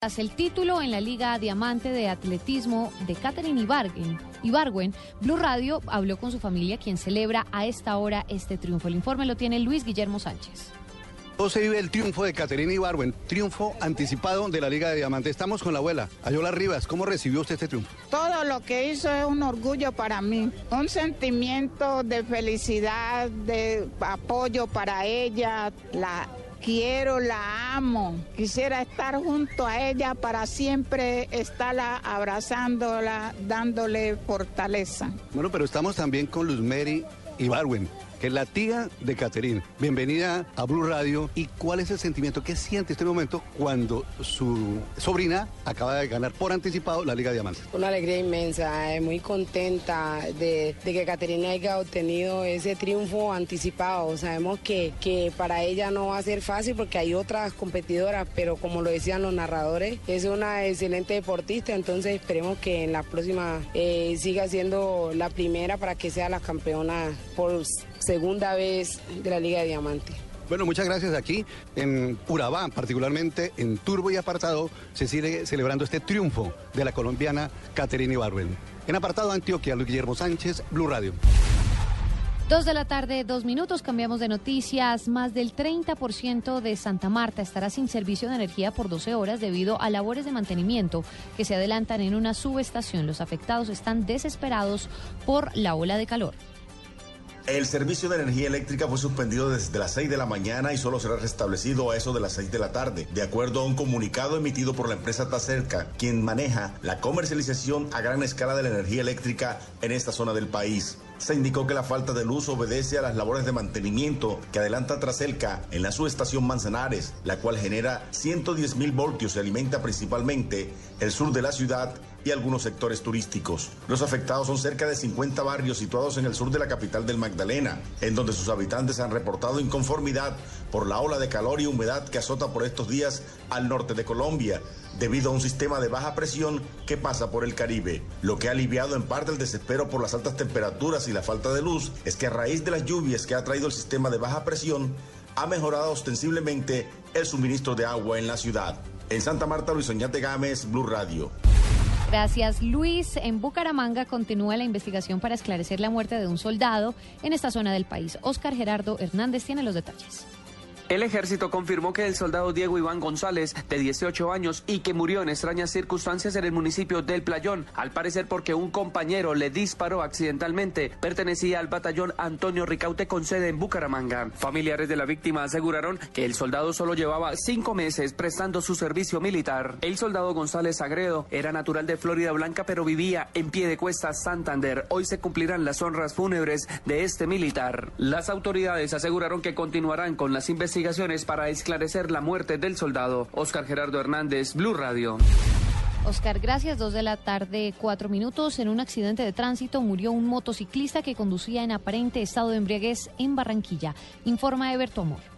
Tras el título en la Liga Diamante de Atletismo de Catherine Ibargüen, Ibargüen, Blue Radio habló con su familia, quien celebra a esta hora este triunfo. El informe lo tiene Luis Guillermo Sánchez. ¿Cómo se vive el triunfo de Caterina Ibarwen? Triunfo anticipado de la Liga de Diamante. Estamos con la abuela, Ayola Rivas. ¿Cómo recibió usted este triunfo? Todo lo que hizo es un orgullo para mí, un sentimiento de felicidad, de apoyo para ella. La quiero, la amo. Quisiera estar junto a ella para siempre estarla abrazándola, dándole fortaleza. Bueno, pero estamos también con Luz Mary Ibarwen que es la tía de Caterine. Bienvenida a Blue Radio. ¿Y cuál es el sentimiento que siente este momento cuando su sobrina acaba de ganar por anticipado la Liga de Diamantes? Una alegría inmensa, eh, muy contenta de, que Caterina haya obtenido ese triunfo anticipado. Sabemos que, que para ella no va a ser fácil porque hay otras competidoras, pero como lo decían los narradores, es una excelente deportista, entonces esperemos que en la próxima eh, siga siendo la primera para que sea la campeona por segunda vez de la Liga de Diamante. Bueno, muchas gracias. Aquí en Urabá, particularmente en Turbo y Apartado, se sigue celebrando este triunfo de la colombiana Caterina Ibarwen. En Apartado Antioquia, Luis Guillermo Sánchez, Blue Radio. Dos de la tarde, dos minutos, cambiamos de noticias. Más del 30% de Santa Marta estará sin servicio de energía por 12 horas debido a labores de mantenimiento que se adelantan en una subestación. Los afectados están desesperados por la ola de calor. El servicio de energía eléctrica fue suspendido desde las 6 de la mañana y solo será restablecido a eso de las 6 de la tarde, de acuerdo a un comunicado emitido por la empresa Tacerca, quien maneja la comercialización a gran escala de la energía eléctrica en esta zona del país. Se indicó que la falta de luz obedece a las labores de mantenimiento que adelanta Traselca en la subestación Manzanares, la cual genera 110 mil voltios y alimenta principalmente el sur de la ciudad y algunos sectores turísticos. Los afectados son cerca de 50 barrios situados en el sur de la capital del Magdalena, en donde sus habitantes han reportado inconformidad por la ola de calor y humedad que azota por estos días al norte de Colombia, debido a un sistema de baja presión que pasa por el Caribe. Lo que ha aliviado en parte el desespero por las altas temperaturas y la falta de luz es que a raíz de las lluvias que ha traído el sistema de baja presión, ha mejorado ostensiblemente el suministro de agua en la ciudad. En Santa Marta, Luis Oñate Gámez, Blue Radio. Gracias, Luis. En Bucaramanga continúa la investigación para esclarecer la muerte de un soldado en esta zona del país. Oscar Gerardo Hernández tiene los detalles. El ejército confirmó que el soldado Diego Iván González, de 18 años, y que murió en extrañas circunstancias en el municipio del Playón, al parecer porque un compañero le disparó accidentalmente, pertenecía al batallón Antonio Ricaute con sede en Bucaramanga. Familiares de la víctima aseguraron que el soldado solo llevaba cinco meses prestando su servicio militar. El soldado González Agredo era natural de Florida Blanca, pero vivía en pie de cuesta Santander. Hoy se cumplirán las honras fúnebres de este militar. Las autoridades aseguraron que continuarán con las investigaciones investigaciones para esclarecer la muerte del soldado. Oscar Gerardo Hernández, Blue Radio. Oscar, gracias. Dos de la tarde, cuatro minutos. En un accidente de tránsito murió un motociclista que conducía en aparente estado de embriaguez en Barranquilla. Informa Eberto Amor.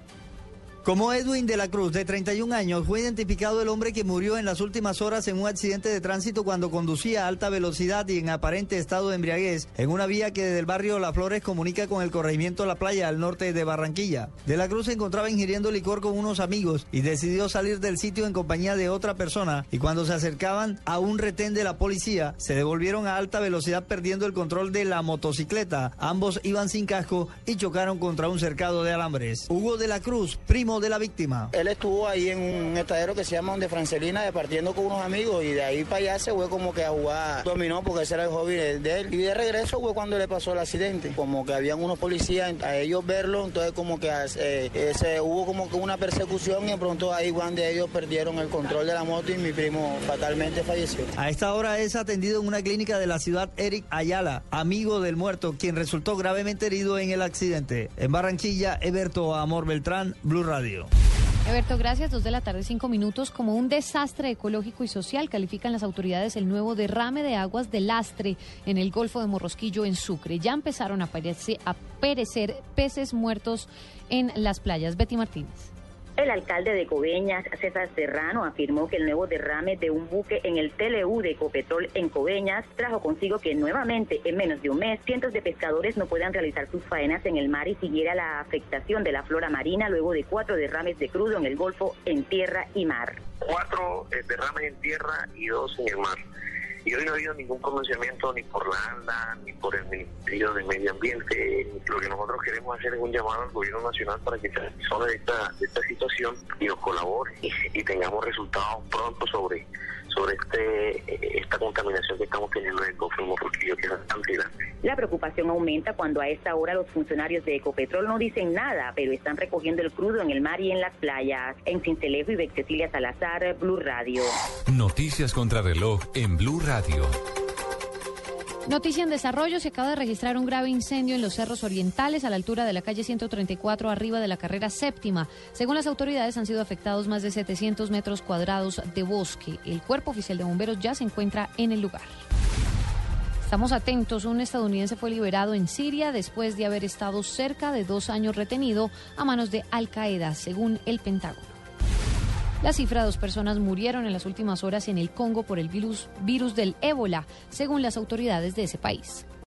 Como Edwin de la Cruz, de 31 años, fue identificado el hombre que murió en las últimas horas en un accidente de tránsito cuando conducía a alta velocidad y en aparente estado de embriaguez en una vía que desde el barrio Las Flores comunica con el corregimiento La Playa al norte de Barranquilla. De la Cruz se encontraba ingiriendo licor con unos amigos y decidió salir del sitio en compañía de otra persona y cuando se acercaban a un retén de la policía se devolvieron a alta velocidad perdiendo el control de la motocicleta. Ambos iban sin casco y chocaron contra un cercado de alambres. Hugo de la Cruz, primo de la víctima. Él estuvo ahí en un estadero que se llama Donde Francelina, departiendo con unos amigos y de ahí para allá se fue como que a jugar dominó porque ese era el hobby de él. Y de regreso fue cuando le pasó el accidente. Como que habían unos policías, a ellos verlo, entonces como que eh, hubo como que una persecución y de pronto ahí cuando ellos perdieron el control de la moto y mi primo fatalmente falleció. A esta hora es atendido en una clínica de la ciudad Eric Ayala, amigo del muerto, quien resultó gravemente herido en el accidente. En Barranquilla, Eberto Amor Beltrán, Blue Radio. Alberto, gracias. Dos de la tarde, cinco minutos. Como un desastre ecológico y social, califican las autoridades el nuevo derrame de aguas de lastre en el Golfo de Morrosquillo, en Sucre. Ya empezaron a, a perecer peces muertos en las playas. Betty Martínez. El alcalde de Coveñas, César Serrano, afirmó que el nuevo derrame de un buque en el TLU de Ecopetrol en Coveñas trajo consigo que nuevamente, en menos de un mes, cientos de pescadores no puedan realizar sus faenas en el mar y siguiera la afectación de la flora marina luego de cuatro derrames de crudo en el Golfo, en tierra y mar. Cuatro eh, derrames en tierra y dos en el mar. Y hoy no ha habido ningún pronunciamiento ni por la ANDA, ni por el Ministerio de Medio Ambiente. Lo que nosotros queremos hacer es un llamado al Gobierno Nacional para que se resuelva esta, esta situación y nos colabore y, tengamos resultados pronto sobre sobre este esta contaminación que estamos teniendo en el Golfo porque que es grande. La preocupación aumenta cuando a esta hora los funcionarios de Ecopetrol no dicen nada, pero están recogiendo el crudo en el mar y en las playas. En Cincelejo y Cecilia Salazar, Blue Radio. Noticias contra reloj en Blue Radio. Noticia en desarrollo, se acaba de registrar un grave incendio en los cerros orientales a la altura de la calle 134 arriba de la carrera séptima. Según las autoridades han sido afectados más de 700 metros cuadrados de bosque. El cuerpo oficial de bomberos ya se encuentra en el lugar. Estamos atentos, un estadounidense fue liberado en Siria después de haber estado cerca de dos años retenido a manos de Al Qaeda, según el Pentágono. La cifra de dos personas murieron en las últimas horas en el Congo por el virus, virus del ébola, según las autoridades de ese país.